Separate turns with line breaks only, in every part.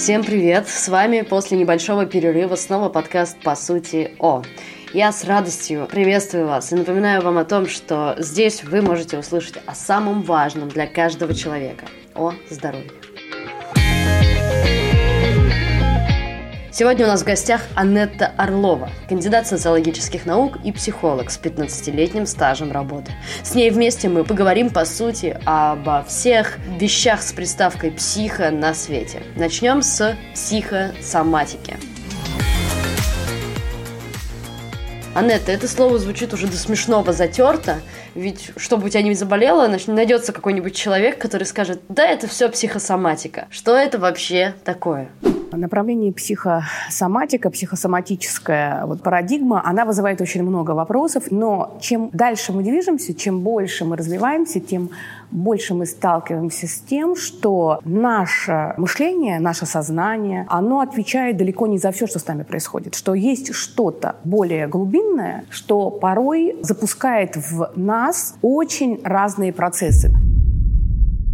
Всем привет! С вами после небольшого перерыва снова подкаст «По сути О». Я с радостью приветствую вас и напоминаю вам о том, что здесь вы можете услышать о самом важном для каждого человека – о здоровье. Сегодня у нас в гостях Анетта Орлова, кандидат социологических наук и психолог с 15-летним стажем работы. С ней вместе мы поговорим, по сути, обо всех вещах с приставкой «психо» на свете. Начнем с психосоматики. Анетта, это слово звучит уже до смешного затерто, ведь чтобы у тебя не заболело, найдется какой-нибудь человек, который скажет, да, это все психосоматика. Что это вообще такое?
Направление психосоматика, психосоматическая вот парадигма, она вызывает очень много вопросов, но чем дальше мы движемся, чем больше мы развиваемся, тем больше мы сталкиваемся с тем, что наше мышление, наше сознание, оно отвечает далеко не за все, что с нами происходит, что есть что-то более глубинное, что порой запускает в нас очень разные процессы.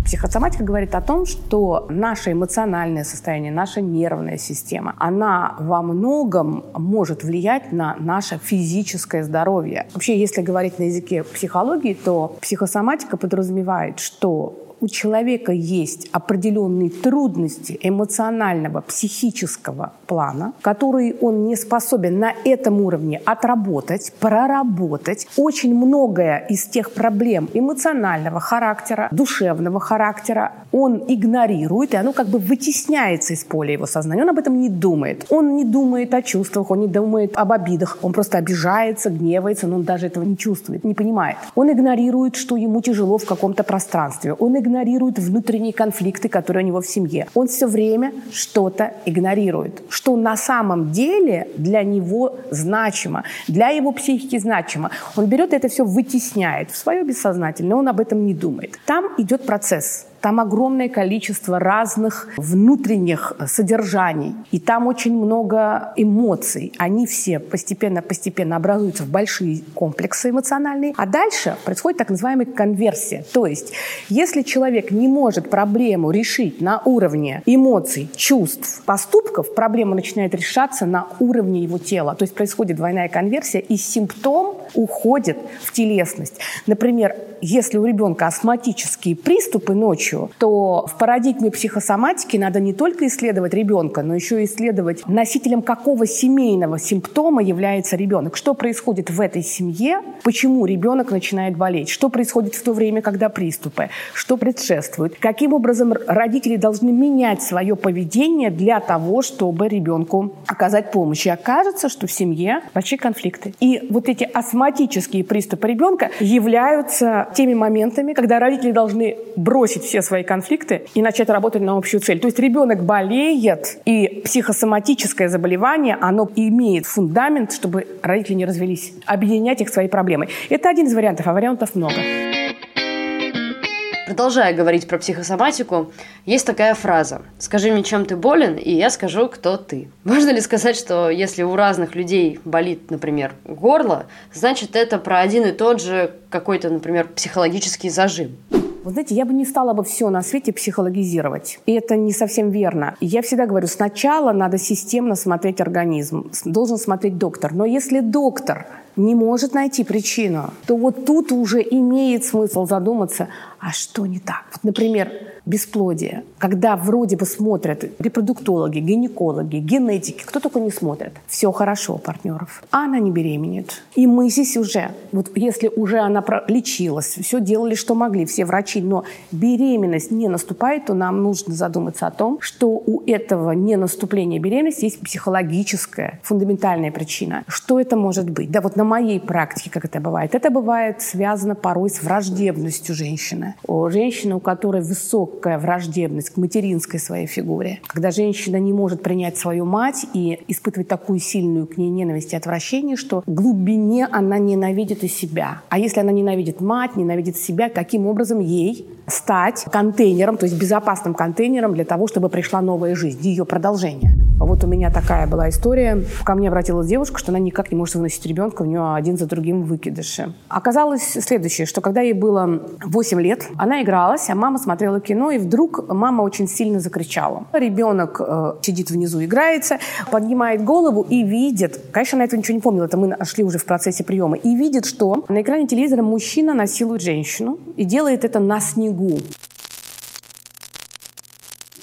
Психосоматика говорит о том, что наше эмоциональное состояние, наша нервная система, она во многом может влиять на наше физическое здоровье. Вообще, если говорить на языке психологии, то психосоматика подразумевает, что у человека есть определенные трудности эмоционального, психического плана, которые он не способен на этом уровне отработать, проработать. Очень многое из тех проблем эмоционального характера, душевного характера он игнорирует, и оно как бы вытесняется из поля его сознания. Он об этом не думает. Он не думает о чувствах, он не думает об обидах. Он просто обижается, гневается, но он даже этого не чувствует, не понимает. Он игнорирует, что ему тяжело в каком-то пространстве. Он игнорирует внутренние конфликты, которые у него в семье. Он все время что-то игнорирует, что на самом деле для него значимо, для его психики значимо. Он берет это все, вытесняет в свое бессознательное, он об этом не думает. Там идет процесс там огромное количество разных внутренних содержаний. И там очень много эмоций. Они все постепенно-постепенно образуются в большие комплексы эмоциональные. А дальше происходит так называемая конверсия. То есть, если человек не может проблему решить на уровне эмоций, чувств, поступков, проблема начинает решаться на уровне его тела. То есть происходит двойная конверсия, и симптом уходит в телесность. Например, если у ребенка астматические приступы ночью, то в парадигме психосоматики надо не только исследовать ребенка, но еще и исследовать носителем какого семейного симптома является ребенок. Что происходит в этой семье, почему ребенок начинает болеть, что происходит в то время, когда приступы, что предшествует, каким образом родители должны менять свое поведение для того, чтобы ребенку оказать помощь. И окажется, что в семье большие конфликты. И вот эти астматические приступы ребенка являются теми моментами, когда родители должны бросить все свои конфликты и начать работать на общую цель. То есть ребенок болеет, и психосоматическое заболевание, оно имеет фундамент, чтобы родители не развелись, объединять их своей проблемой. Это один из вариантов, а вариантов много.
Продолжая говорить про психосоматику, есть такая фраза «Скажи мне, чем ты болен, и я скажу, кто ты». Можно ли сказать, что если у разных людей болит, например, горло, значит это про один и тот же какой-то, например, психологический зажим?
Вы знаете, я бы не стала бы все на свете психологизировать. И это не совсем верно. Я всегда говорю, сначала надо системно смотреть организм. Должен смотреть доктор. Но если доктор не может найти причину, то вот тут уже имеет смысл задуматься, а что не так? Вот, например, бесплодие, когда вроде бы смотрят репродуктологи, гинекологи, генетики, кто только не смотрит. Все хорошо у партнеров. А она не беременеет. И мы здесь уже, вот если уже она лечилась, все делали, что могли, все врачи, но беременность не наступает, то нам нужно задуматься о том, что у этого не наступления беременности есть психологическая, фундаментальная причина. Что это может быть? Да вот на моей практике, как это бывает, это бывает связано порой с враждебностью женщины. У женщины, у которой высокая враждебность к материнской своей фигуре, когда женщина не может принять свою мать и испытывать такую сильную к ней ненависть и отвращение, что в глубине она ненавидит и себя. А если она ненавидит мать, ненавидит себя, каким образом ей стать контейнером, то есть безопасным контейнером для того, чтобы пришла новая жизнь, ее продолжение? Вот у меня такая была история. Ко мне обратилась девушка, что она никак не может выносить ребенка, у нее один за другим выкидыши. Оказалось следующее, что когда ей было 8 лет, она игралась, а мама смотрела кино, и вдруг мама очень сильно закричала. Ребенок э, сидит внизу, играется, поднимает голову и видит, конечно, она этого ничего не помнила, это мы нашли уже в процессе приема, и видит, что на экране телевизора мужчина насилует женщину и делает это на снегу. Gugu.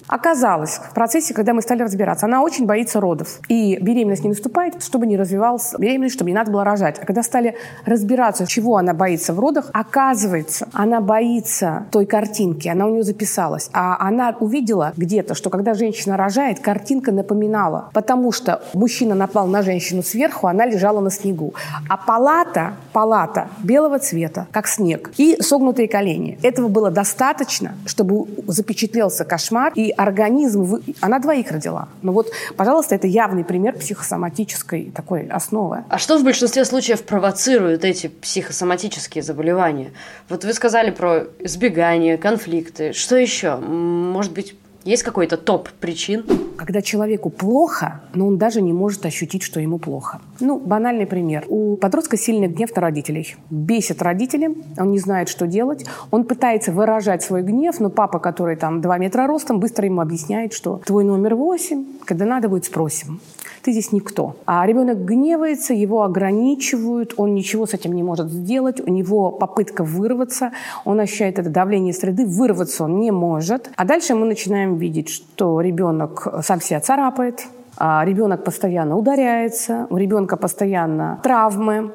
Оказалось, в процессе, когда мы стали разбираться, она очень боится родов. И беременность не наступает, чтобы не развивалась беременность, чтобы не надо было рожать. А когда стали разбираться, чего она боится в родах, оказывается, она боится той картинки, она у нее записалась. А она увидела где-то, что когда женщина рожает, картинка напоминала. Потому что мужчина напал на женщину сверху, она лежала на снегу. А палата, палата белого цвета, как снег, и согнутые колени. Этого было достаточно, чтобы запечатлелся кошмар, и организм, она двоих родила. Ну вот, пожалуйста, это явный пример психосоматической такой основы.
А что в большинстве случаев провоцирует эти психосоматические заболевания? Вот вы сказали про избегание, конфликты. Что еще? Может быть, есть какой-то топ причин?
Когда человеку плохо, но он даже не может ощутить, что ему плохо. Ну, банальный пример. У подростка сильный гнев на родителей. Бесит родители, он не знает, что делать. Он пытается выражать свой гнев, но папа, который там 2 метра ростом, быстро ему объясняет, что твой номер 8, когда надо будет, спросим ты здесь никто. А ребенок гневается, его ограничивают, он ничего с этим не может сделать, у него попытка вырваться, он ощущает это давление среды, вырваться он не может. А дальше мы начинаем видеть, что ребенок сам себя царапает, а ребенок постоянно ударяется, у ребенка постоянно травмы,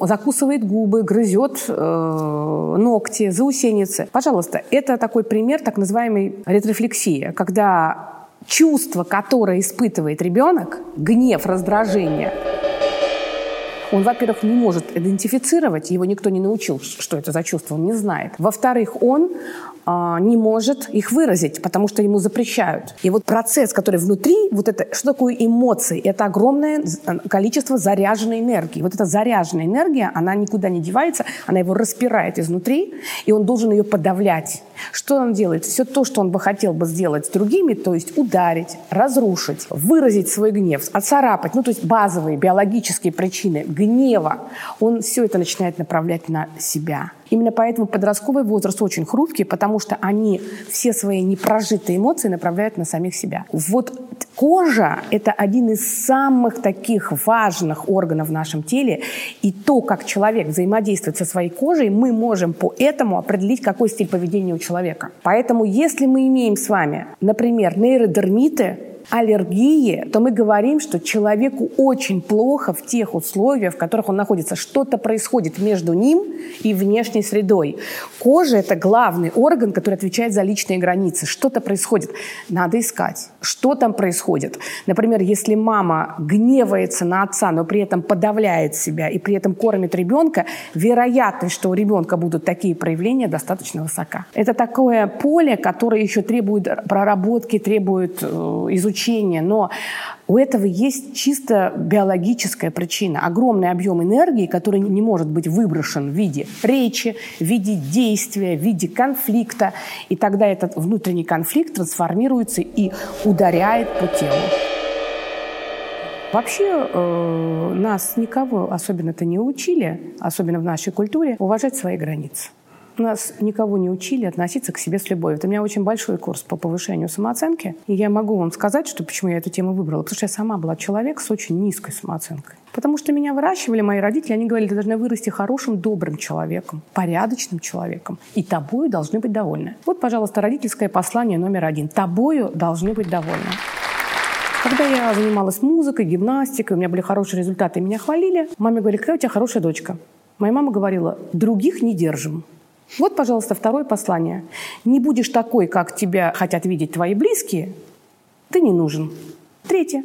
закусывает губы, грызет э, ногти, заусеницы. Пожалуйста, это такой пример так называемой ретрофлексии, когда чувство, которое испытывает ребенок, гнев, раздражение, он, во-первых, не может идентифицировать, его никто не научил, что это за чувство, он не знает. Во-вторых, он а, не может их выразить, потому что ему запрещают. И вот процесс, который внутри, вот это, что такое эмоции? Это огромное количество заряженной энергии. Вот эта заряженная энергия, она никуда не девается, она его распирает изнутри, и он должен ее подавлять. Что он делает? Все то, что он бы хотел бы сделать с другими, то есть ударить, разрушить, выразить свой гнев, оцарапать, ну то есть базовые биологические причины гнева, он все это начинает направлять на себя. Именно поэтому подростковый возраст очень хрупкий, потому что они все свои непрожитые эмоции направляют на самих себя. Вот кожа – это один из самых таких важных органов в нашем теле. И то, как человек взаимодействует со своей кожей, мы можем по этому определить, какой стиль поведения у человека. Поэтому если мы имеем с вами, например, нейродермиты, аллергии, то мы говорим, что человеку очень плохо в тех условиях, в которых он находится. Что-то происходит между ним и внешней средой. Кожа – это главный орган, который отвечает за личные границы. Что-то происходит. Надо искать. Что там происходит? Например, если мама гневается на отца, но при этом подавляет себя и при этом кормит ребенка, вероятность, что у ребенка будут такие проявления, достаточно высока. Это такое поле, которое еще требует проработки, требует э, изучения изучения, но у этого есть чисто биологическая причина. Огромный объем энергии, который не может быть выброшен в виде речи, в виде действия, в виде конфликта. И тогда этот внутренний конфликт трансформируется и ударяет по телу. Вообще э, нас никого особенно-то не учили, особенно в нашей культуре, уважать свои границы. Нас никого не учили относиться к себе с любовью. Это у меня очень большой курс по повышению самооценки. И я могу вам сказать, что почему я эту тему выбрала. Потому что я сама была человек с очень низкой самооценкой. Потому что меня выращивали мои родители, они говорили, ты должна вырасти хорошим, добрым человеком, порядочным человеком. И тобою должны быть довольны. Вот, пожалуйста, родительское послание номер один. Тобою должны быть довольны. Когда я занималась музыкой, гимнастикой, у меня были хорошие результаты, меня хвалили, маме говорили, какая у тебя хорошая дочка. Моя мама говорила, других не держим. Вот, пожалуйста, второе послание. Не будешь такой, как тебя хотят видеть твои близкие, ты не нужен. Третье.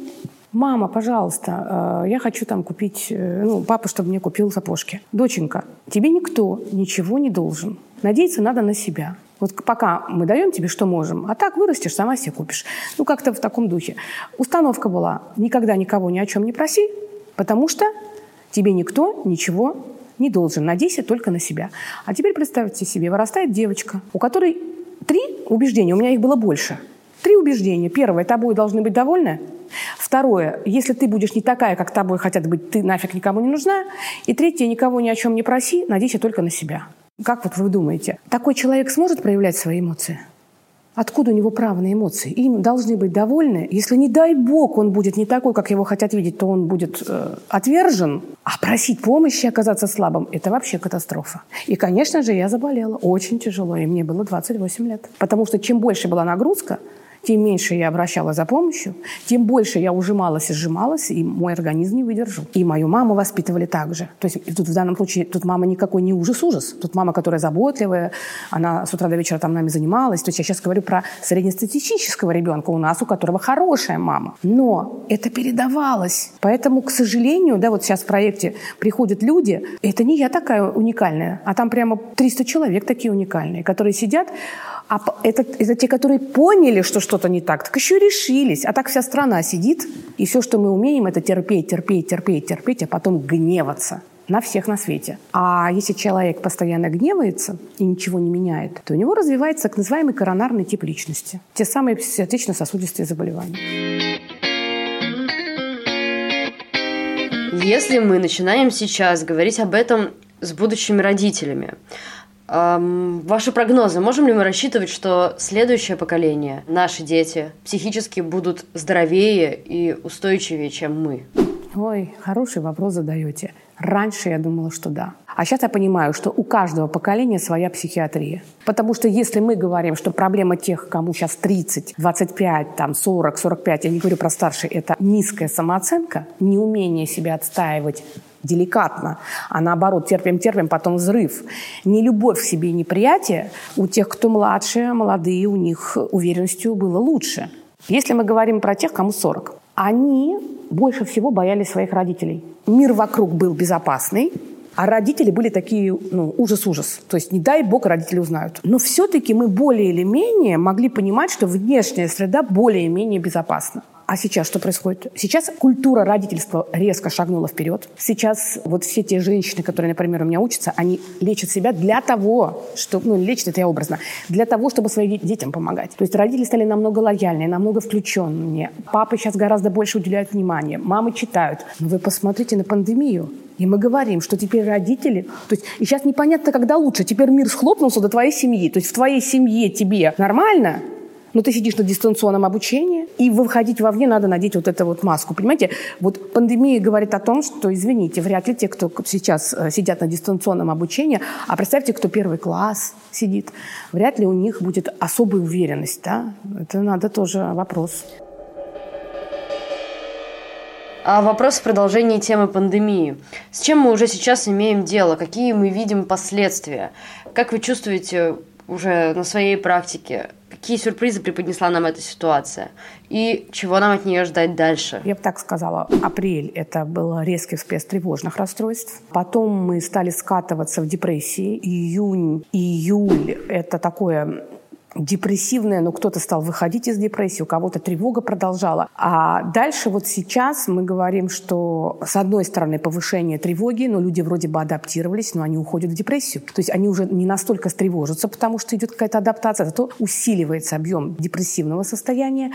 Мама, пожалуйста, э, я хочу там купить, э, ну, папа, чтобы мне купил сапожки. Доченька, тебе никто ничего не должен. Надеяться надо на себя. Вот пока мы даем тебе, что можем, а так вырастешь, сама себе купишь. Ну, как-то в таком духе. Установка была, никогда никого ни о чем не проси, потому что тебе никто ничего не должен. Надейся только на себя. А теперь представьте себе, вырастает девочка, у которой три убеждения, у меня их было больше. Три убеждения. Первое, тобой должны быть довольны. Второе, если ты будешь не такая, как тобой хотят быть, ты нафиг никому не нужна. И третье, никого ни о чем не проси, надейся только на себя. Как вот вы думаете, такой человек сможет проявлять свои эмоции? Откуда у него право на эмоции? Им должны быть довольны. Если, не дай бог, он будет не такой, как его хотят видеть, то он будет э, отвержен. А просить помощи, оказаться слабым – это вообще катастрофа. И, конечно же, я заболела. Очень тяжело. И мне было 28 лет. Потому что чем больше была нагрузка, тем меньше я обращалась за помощью, тем больше я ужималась и сжималась, и мой организм не выдержал. И мою маму воспитывали так же. То есть тут в данном случае тут мама никакой не ужас-ужас. Тут мама, которая заботливая, она с утра до вечера там нами занималась. То есть я сейчас говорю про среднестатистического ребенка у нас, у которого хорошая мама. Но это передавалось. Поэтому, к сожалению, да, вот сейчас в проекте приходят люди, это не я такая уникальная, а там прямо 300 человек такие уникальные, которые сидят, а это, это те, которые поняли, что что-то не так, так еще решились. А так вся страна сидит, и все, что мы умеем, это терпеть, терпеть, терпеть, терпеть, а потом гневаться на всех на свете. А если человек постоянно гневается и ничего не меняет, то у него развивается так называемый коронарный тип личности. Те самые сердечно-сосудистые заболевания.
Если мы начинаем сейчас говорить об этом с будущими родителями, ваши прогнозы. Можем ли мы рассчитывать, что следующее поколение, наши дети, психически будут здоровее и устойчивее, чем мы?
Ой, хороший вопрос задаете. Раньше я думала, что да. А сейчас я понимаю, что у каждого поколения своя психиатрия. Потому что если мы говорим, что проблема тех, кому сейчас 30, 25, там, 40, 45, я не говорю про старшие, это низкая самооценка, неумение себя отстаивать деликатно, а наоборот терпим-терпим, потом взрыв. Не любовь к себе и неприятие у тех, кто младше, молодые, у них уверенностью было лучше. Если мы говорим про тех, кому 40, они больше всего боялись своих родителей. Мир вокруг был безопасный, а родители были такие, ну, ужас-ужас. То есть, не дай бог, родители узнают. Но все-таки мы более или менее могли понимать, что внешняя среда более-менее безопасна. А сейчас что происходит? Сейчас культура родительства резко шагнула вперед. Сейчас вот все те женщины, которые, например, у меня учатся, они лечат себя для того, что, ну, лечат это я образно, для того, чтобы своим детям помогать. То есть родители стали намного лояльнее, намного включеннее. Папы сейчас гораздо больше уделяют внимания. Мамы читают. Но вы посмотрите на пандемию. И мы говорим, что теперь родители... То есть, и сейчас непонятно, когда лучше. Теперь мир схлопнулся до твоей семьи. То есть в твоей семье тебе нормально, но ты сидишь на дистанционном обучении, и выходить вовне надо надеть вот эту вот маску. Понимаете, вот пандемия говорит о том, что, извините, вряд ли те, кто сейчас э, сидят на дистанционном обучении, а представьте, кто первый класс сидит, вряд ли у них будет особая уверенность. Да? Это надо тоже вопрос.
А вопрос в продолжении темы пандемии. С чем мы уже сейчас имеем дело? Какие мы видим последствия? Как вы чувствуете уже на своей практике? Какие сюрпризы преподнесла нам эта ситуация и чего нам от нее ждать дальше.
Я бы так сказала, апрель – это был резкий всплеск тревожных расстройств. Потом мы стали скатываться в депрессии. Июнь, июль – это такое депрессивная, но кто-то стал выходить из депрессии, у кого-то тревога продолжала. А дальше вот сейчас мы говорим, что с одной стороны повышение тревоги, но люди вроде бы адаптировались, но они уходят в депрессию. То есть они уже не настолько стревожатся, потому что идет какая-то адаптация, зато усиливается объем депрессивного состояния.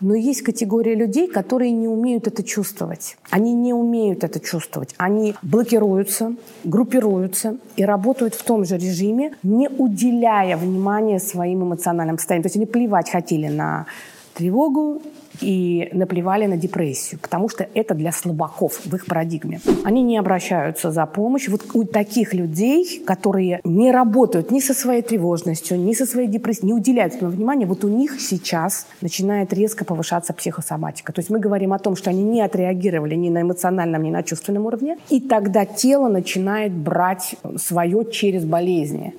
Но есть категория людей, которые не умеют это чувствовать. Они не умеют это чувствовать. Они блокируются, группируются и работают в том же режиме, не уделяя внимания своим эмоциональным состояниям. То есть они плевать хотели на тревогу и наплевали на депрессию, потому что это для слабаков в их парадигме. Они не обращаются за помощью. Вот у таких людей, которые не работают ни со своей тревожностью, ни со своей депрессией, не уделяют этому внимания, вот у них сейчас начинает резко повышаться психосоматика. То есть мы говорим о том, что они не отреагировали ни на эмоциональном, ни на чувственном уровне, и тогда тело начинает брать свое через болезни.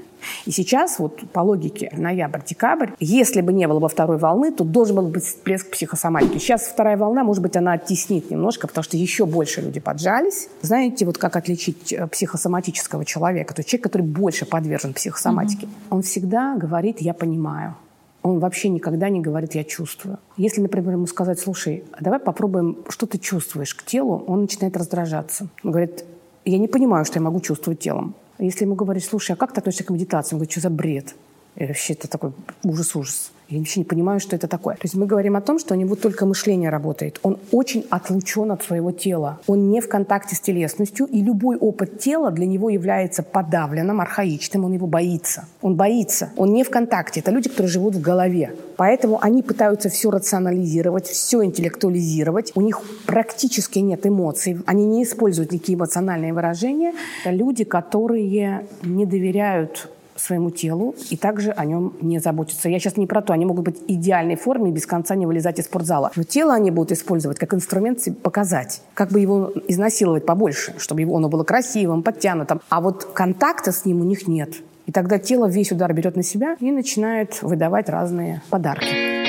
И сейчас, вот по логике ноябрь-декабрь, если бы не было бы второй волны, то должен был быть всплеск психосоматики. Сейчас вторая волна, может быть, она оттеснит немножко, потому что еще больше люди поджались. Знаете, вот как отличить э, психосоматического человека? То есть человек, который больше подвержен психосоматике. Mm-hmm. Он всегда говорит «я понимаю». Он вообще никогда не говорит «я чувствую». Если, например, ему сказать «слушай, давай попробуем, что ты чувствуешь к телу», он начинает раздражаться. Он говорит «я не понимаю, что я могу чувствовать телом». Если ему говорить, слушай, а как ты относишься к медитации? Он говорит, что за бред? И вообще это такой ужас-ужас. Я вообще не понимаю, что это такое. То есть мы говорим о том, что у него только мышление работает. Он очень отлучен от своего тела. Он не в контакте с телесностью, и любой опыт тела для него является подавленным, архаичным. Он его боится. Он боится. Он не в контакте. Это люди, которые живут в голове. Поэтому они пытаются все рационализировать, все интеллектуализировать. У них практически нет эмоций. Они не используют никакие эмоциональные выражения. Это люди, которые не доверяют своему телу и также о нем не заботятся. Я сейчас не про то, они могут быть в идеальной форме и без конца не вылезать из спортзала. Но тело они будут использовать как инструмент показать, как бы его изнасиловать побольше, чтобы его, оно было красивым, подтянутым. А вот контакта с ним у них нет. И тогда тело весь удар берет на себя и начинает выдавать разные подарки.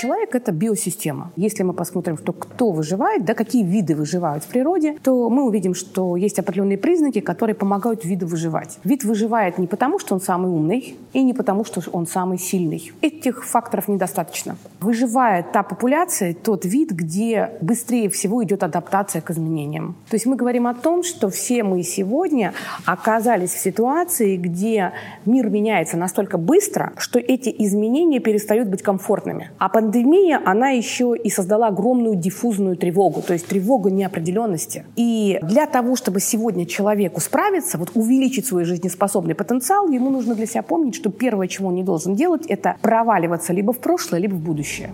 Человек – это биосистема. Если мы посмотрим, что кто выживает, да, какие виды выживают в природе, то мы увидим, что есть определенные признаки, которые помогают виду выживать. Вид выживает не потому, что он самый умный, и не потому, что он самый сильный. Этих факторов недостаточно. Выживает та популяция, тот вид, где быстрее всего идет адаптация к изменениям. То есть мы говорим о том, что все мы сегодня оказались в ситуации, где мир меняется настолько быстро, что эти изменения перестают быть комфортными. А пандемия пандемия, она еще и создала огромную диффузную тревогу, то есть тревогу неопределенности. И для того, чтобы сегодня человеку справиться, вот увеличить свой жизнеспособный потенциал, ему нужно для себя помнить, что первое, чего он не должен делать, это проваливаться либо в прошлое, либо в будущее.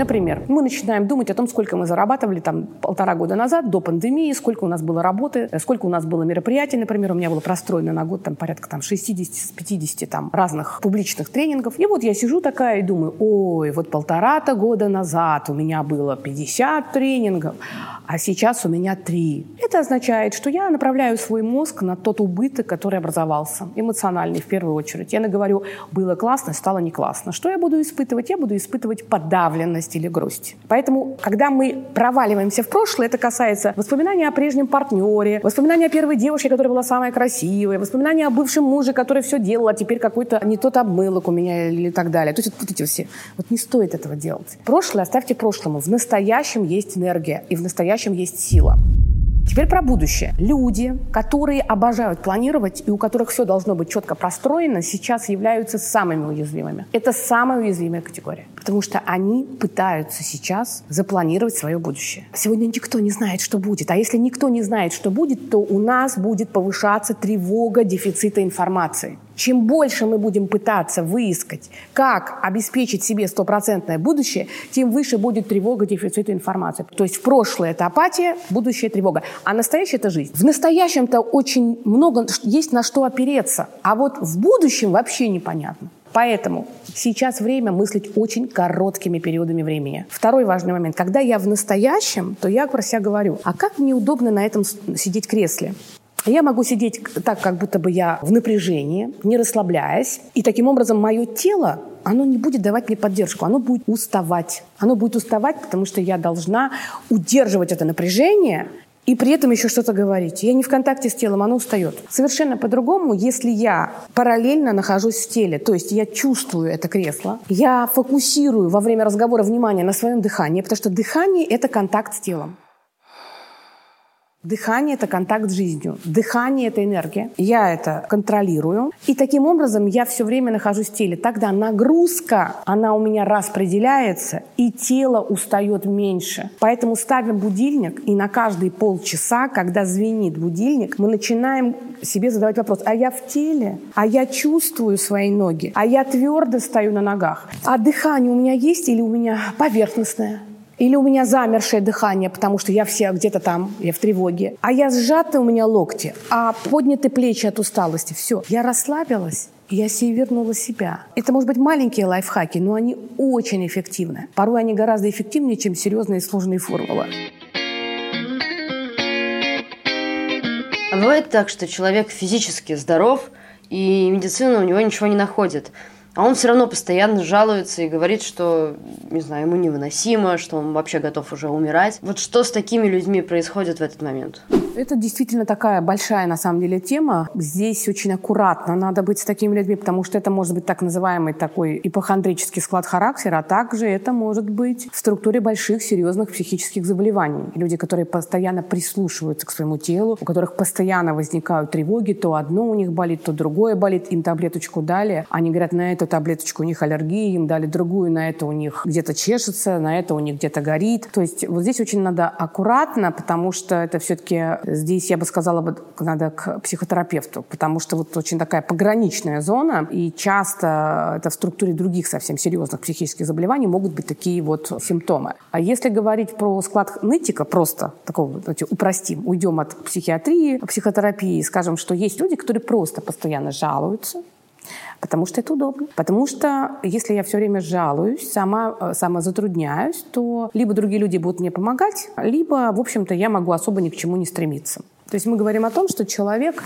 Например, мы начинаем думать о том, сколько мы зарабатывали там полтора года назад, до пандемии, сколько у нас было работы, э, сколько у нас было мероприятий, например, у меня было простроено на год там порядка там 60-50 там разных публичных тренингов. И вот я сижу такая и думаю, ой, вот полтора-то года назад у меня было 50 тренингов, а сейчас у меня 3. Это означает, что я направляю свой мозг на тот убыток, который образовался, эмоциональный в первую очередь. Я говорю, было классно, стало не классно. Что я буду испытывать? Я буду испытывать подавленность радость или грусть. Поэтому, когда мы проваливаемся в прошлое, это касается воспоминаний о прежнем партнере, воспоминаний о первой девушке, которая была самая красивая, воспоминаний о бывшем муже, который все делал, а теперь какой-то не тот обмылок у меня или так далее. То есть вот эти все. Вот не стоит этого делать. Прошлое оставьте прошлому. В настоящем есть энергия и в настоящем есть сила. Теперь про будущее. Люди, которые обожают планировать и у которых все должно быть четко простроено, сейчас являются самыми уязвимыми. Это самая уязвимая категория, потому что они пытаются сейчас запланировать свое будущее. Сегодня никто не знает, что будет. А если никто не знает, что будет, то у нас будет повышаться тревога дефицита информации. Чем больше мы будем пытаться выискать, как обеспечить себе стопроцентное будущее, тем выше будет тревога дефицита информации. То есть в прошлое это апатия, будущее тревога. А настоящее это жизнь. В настоящем-то очень много есть на что опереться. А вот в будущем вообще непонятно. Поэтому сейчас время мыслить очень короткими периодами времени. Второй важный момент. Когда я в настоящем, то я про себя говорю, а как мне удобно на этом сидеть кресле? Я могу сидеть так, как будто бы я в напряжении, не расслабляясь. И таким образом мое тело, оно не будет давать мне поддержку, оно будет уставать. Оно будет уставать, потому что я должна удерживать это напряжение и при этом еще что-то говорить. Я не в контакте с телом, оно устает. Совершенно по-другому, если я параллельно нахожусь в теле, то есть я чувствую это кресло, я фокусирую во время разговора внимание на своем дыхании, потому что дыхание – это контакт с телом. Дыхание – это контакт с жизнью. Дыхание – это энергия. Я это контролирую. И таким образом я все время нахожусь в теле. Тогда нагрузка, она у меня распределяется, и тело устает меньше. Поэтому ставим будильник, и на каждые полчаса, когда звенит будильник, мы начинаем себе задавать вопрос, а я в теле? А я чувствую свои ноги? А я твердо стою на ногах? А дыхание у меня есть или у меня поверхностное? Или у меня замершее дыхание, потому что я вся где-то там, я в тревоге. А я сжаты у меня локти, а подняты плечи от усталости. Все, я расслабилась. Я себе вернула себя. Это, может быть, маленькие лайфхаки, но они очень эффективны. Порой они гораздо эффективнее, чем серьезные и сложные формулы.
А бывает так, что человек физически здоров, и медицина у него ничего не находит. А он все равно постоянно жалуется и говорит, что, не знаю, ему невыносимо, что он вообще готов уже умирать. Вот что с такими людьми происходит в этот момент?
Это действительно такая большая, на самом деле, тема. Здесь очень аккуратно надо быть с такими людьми, потому что это может быть так называемый такой ипохондрический склад характера, а также это может быть в структуре больших, серьезных психических заболеваний. Люди, которые постоянно прислушиваются к своему телу, у которых постоянно возникают тревоги, то одно у них болит, то другое болит, им таблеточку дали, они говорят, на эту таблеточку у них аллергия, им дали другую, на это у них где-то чешется, на это у них где-то горит. То есть вот здесь очень надо аккуратно, потому что это все-таки здесь, я бы сказала, надо к психотерапевту, потому что вот очень такая пограничная зона, и часто это в структуре других совсем серьезных психических заболеваний могут быть такие вот симптомы. А если говорить про склад нытика, просто такого, давайте упростим, уйдем от психиатрии, психотерапии, скажем, что есть люди, которые просто постоянно жалуются, Потому что это удобно. Потому что если я все время жалуюсь, сама, э, сама затрудняюсь, то либо другие люди будут мне помогать, либо, в общем-то, я могу особо ни к чему не стремиться. То есть мы говорим о том, что человек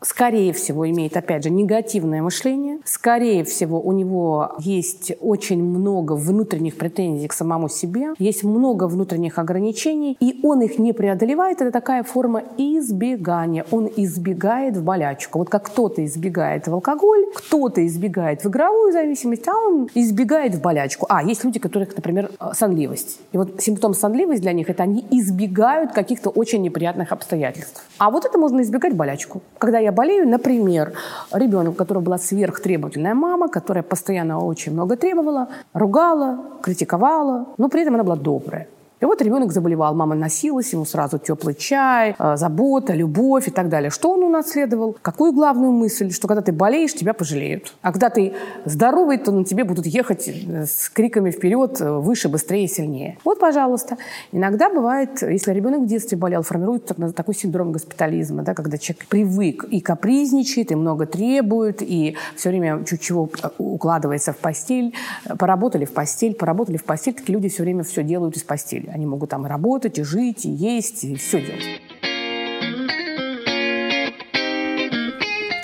скорее всего, имеет, опять же, негативное мышление. Скорее всего, у него есть очень много внутренних претензий к самому себе, есть много внутренних ограничений, и он их не преодолевает. Это такая форма избегания. Он избегает в болячку. Вот как кто-то избегает в алкоголь, кто-то избегает в игровую зависимость, а он избегает в болячку. А, есть люди, которых, например, сонливость. И вот симптом сонливости для них – это они избегают каких-то очень неприятных обстоятельств. А вот это можно избегать болячку. Когда я я болею, например, ребенок, у которого была сверхтребовательная мама, которая постоянно очень много требовала, ругала, критиковала, но при этом она была добрая. И вот ребенок заболевал, мама носилась, ему сразу теплый чай, э, забота, любовь и так далее. Что он унаследовал? Какую главную мысль? Что когда ты болеешь, тебя пожалеют. А когда ты здоровый, то на тебе будут ехать э, с криками вперед, э, выше, быстрее, сильнее. Вот, пожалуйста. Иногда бывает, если ребенок в детстве болел, формируется такой синдром госпитализма, да, когда человек привык и капризничает, и много требует, и все время чуть чего укладывается в постель. Поработали в постель, поработали в постель. Такие люди все время все делают из постели. Они могут там работать, и жить, и есть, и все делать.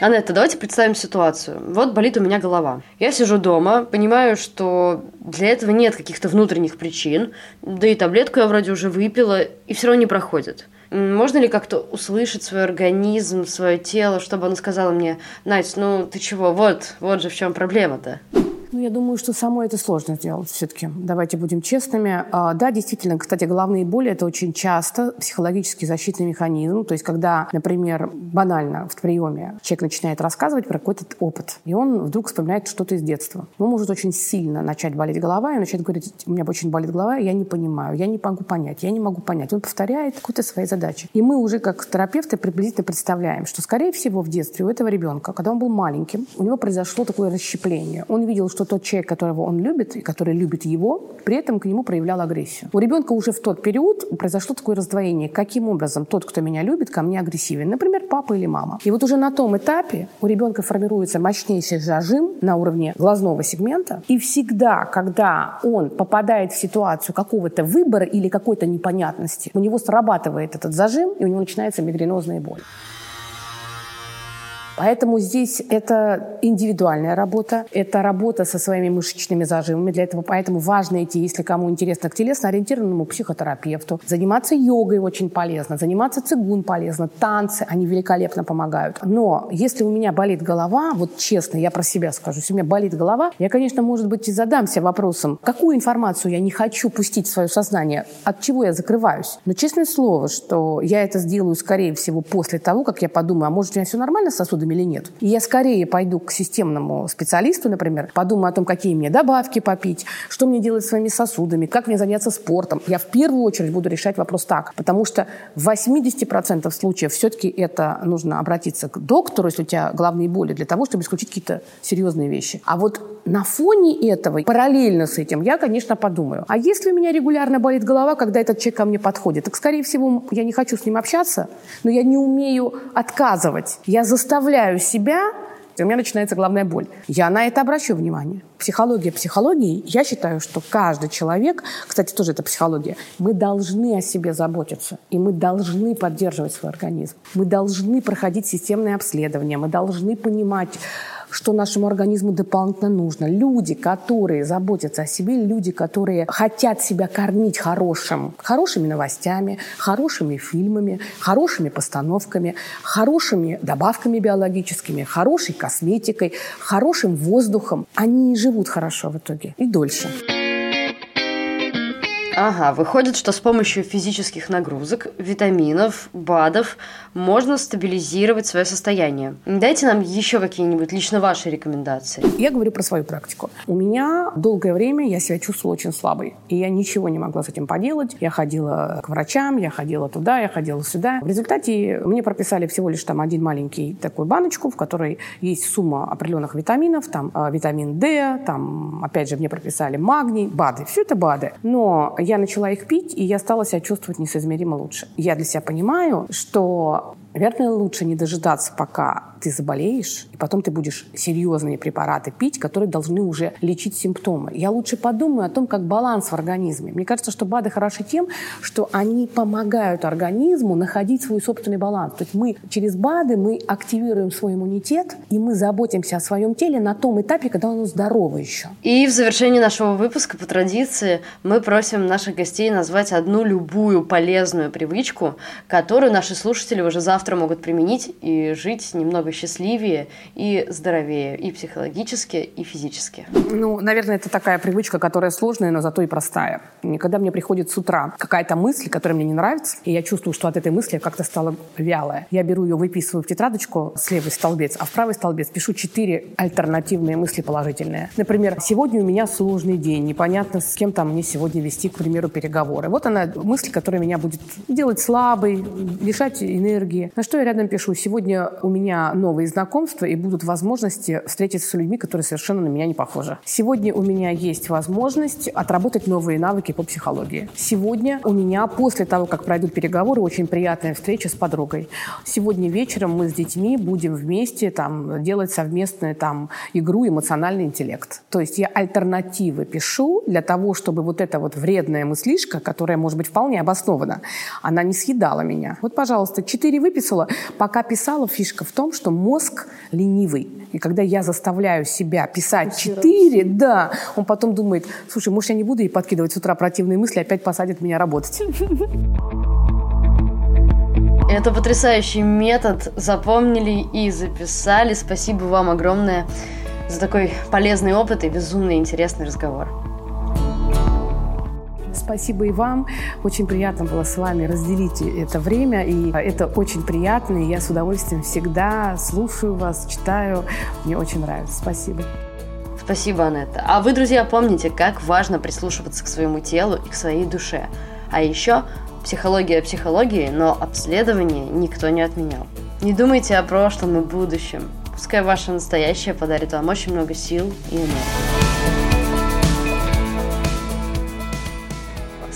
Анетта, давайте представим ситуацию. Вот болит у меня голова. Я сижу дома, понимаю, что для этого нет каких-то внутренних причин, да и таблетку я вроде уже выпила, и все равно не проходит. Можно ли как-то услышать свой организм, свое тело, чтобы оно сказало мне, Надь, ну ты чего, вот, вот же в чем проблема-то.
Я думаю, что самой это сложно сделать все-таки. Давайте будем честными. А, да, действительно, кстати, головные боли – это очень часто психологический защитный механизм. То есть, когда, например, банально в приеме человек начинает рассказывать про какой-то опыт, и он вдруг вспоминает что-то из детства. Ну, может очень сильно начать болеть голова, и начать говорить, у меня очень болит голова, я не понимаю, я не могу понять, я не могу понять. Он повторяет какую-то свои задачи. И мы уже как терапевты приблизительно представляем, что, скорее всего, в детстве у этого ребенка, когда он был маленьким, у него произошло такое расщепление. Он видел, что что тот человек, которого он любит и который любит его, при этом к нему проявлял агрессию. У ребенка уже в тот период произошло такое раздвоение. Каким образом тот, кто меня любит, ко мне агрессивен? Например, папа или мама. И вот уже на том этапе у ребенка формируется мощнейший зажим на уровне глазного сегмента. И всегда, когда он попадает в ситуацию какого-то выбора или какой-то непонятности, у него срабатывает этот зажим, и у него начинается мигренозная боль. Поэтому здесь это индивидуальная работа, это работа со своими мышечными зажимами. Для этого поэтому важно идти, если кому интересно, к телесно-ориентированному психотерапевту. Заниматься йогой очень полезно, заниматься цигун полезно, танцы, они великолепно помогают. Но если у меня болит голова, вот честно, я про себя скажу, если у меня болит голова, я, конечно, может быть, и задамся вопросом, какую информацию я не хочу пустить в свое сознание, от чего я закрываюсь. Но честное слово, что я это сделаю, скорее всего, после того, как я подумаю, а может, у меня все нормально с сосудами, сосудами или нет. И я скорее пойду к системному специалисту, например, подумаю о том, какие мне добавки попить, что мне делать с своими сосудами, как мне заняться спортом. Я в первую очередь буду решать вопрос так, потому что в 80% случаев все-таки это нужно обратиться к доктору, если у тебя головные боли, для того, чтобы исключить какие-то серьезные вещи. А вот на фоне этого, параллельно с этим, я, конечно, подумаю, а если у меня регулярно болит голова, когда этот человек ко мне подходит, так, скорее всего, я не хочу с ним общаться, но я не умею отказывать. Я заставляю заставляю себя, и у меня начинается главная боль. Я на это обращу внимание. Психология психологии. Я считаю, что каждый человек, кстати, тоже это психология, мы должны о себе заботиться. И мы должны поддерживать свой организм. Мы должны проходить системное обследование. Мы должны понимать, что нашему организму дополнительно нужно. Люди, которые заботятся о себе, люди, которые хотят себя кормить хорошим, хорошими новостями, хорошими фильмами, хорошими постановками, хорошими добавками биологическими, хорошей косметикой, хорошим воздухом, они живут хорошо в итоге и дольше.
Ага, выходит, что с помощью физических нагрузок, витаминов, БАДов можно стабилизировать свое состояние. Дайте нам еще какие-нибудь лично ваши рекомендации.
Я говорю про свою практику. У меня долгое время я себя чувствовала очень слабой, и я ничего не могла с этим поделать. Я ходила к врачам, я ходила туда, я ходила сюда. В результате мне прописали всего лишь там один маленький такой баночку, в которой есть сумма определенных витаминов, там э, витамин D, там опять же мне прописали магний, БАДы. Все это БАДы. Но я начала их пить, и я стала себя чувствовать несоизмеримо лучше. Я для себя понимаю, что, наверное, лучше не дожидаться, пока ты заболеешь, и потом ты будешь серьезные препараты пить, которые должны уже лечить симптомы. Я лучше подумаю о том, как баланс в организме. Мне кажется, что БАДы хороши тем, что они помогают организму находить свой собственный баланс. То есть мы через БАДы мы активируем свой иммунитет, и мы заботимся о своем теле на том этапе, когда оно здорово еще.
И в завершении нашего выпуска по традиции мы просим наших гостей назвать одну любую полезную привычку, которую наши слушатели уже завтра могут применить и жить немного счастливее и здоровее и психологически, и физически?
Ну, наверное, это такая привычка, которая сложная, но зато и простая. И когда мне приходит с утра какая-то мысль, которая мне не нравится, и я чувствую, что от этой мысли я как-то стала вялая, я беру ее, выписываю в тетрадочку с левой столбец, а в правый столбец пишу четыре альтернативные мысли положительные. Например, сегодня у меня сложный день, непонятно, с кем там мне сегодня вести, к примеру, переговоры. Вот она мысль, которая меня будет делать слабой, лишать энергии. На что я рядом пишу? Сегодня у меня новые знакомства и будут возможности встретиться с людьми, которые совершенно на меня не похожи. Сегодня у меня есть возможность отработать новые навыки по психологии. Сегодня у меня, после того, как пройдут переговоры, очень приятная встреча с подругой. Сегодня вечером мы с детьми будем вместе там, делать совместную там, игру «Эмоциональный интеллект». То есть я альтернативы пишу для того, чтобы вот эта вот вредная мыслишка, которая может быть вполне обоснована, она не съедала меня. Вот, пожалуйста, четыре выписала. Пока писала, фишка в том, что мозг ленивый. И когда я заставляю себя писать четыре, да, он потом думает, слушай, может, я не буду ей подкидывать с утра противные мысли, опять посадит меня работать.
Это потрясающий метод. Запомнили и записали. Спасибо вам огромное за такой полезный опыт и безумно интересный разговор.
Спасибо и вам. Очень приятно было с вами разделить это время. И это очень приятно. И я с удовольствием всегда слушаю вас, читаю. Мне очень нравится. Спасибо.
Спасибо, Анетта. А вы, друзья, помните, как важно прислушиваться к своему телу и к своей душе. А еще психология психологии, но обследование никто не отменял. Не думайте о прошлом и будущем. Пускай ваше настоящее подарит вам очень много сил и энергии.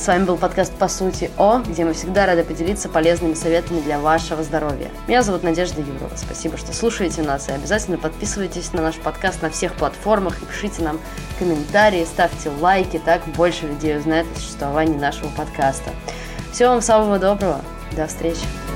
Вами был подкаст «По сути О», где мы всегда рады поделиться полезными советами для вашего здоровья. Меня зовут Надежда Юрова. Спасибо, что слушаете нас и обязательно подписывайтесь на наш подкаст на всех платформах и пишите нам комментарии, ставьте лайки, так больше людей узнает о существовании нашего подкаста. Всего вам самого доброго. До встречи.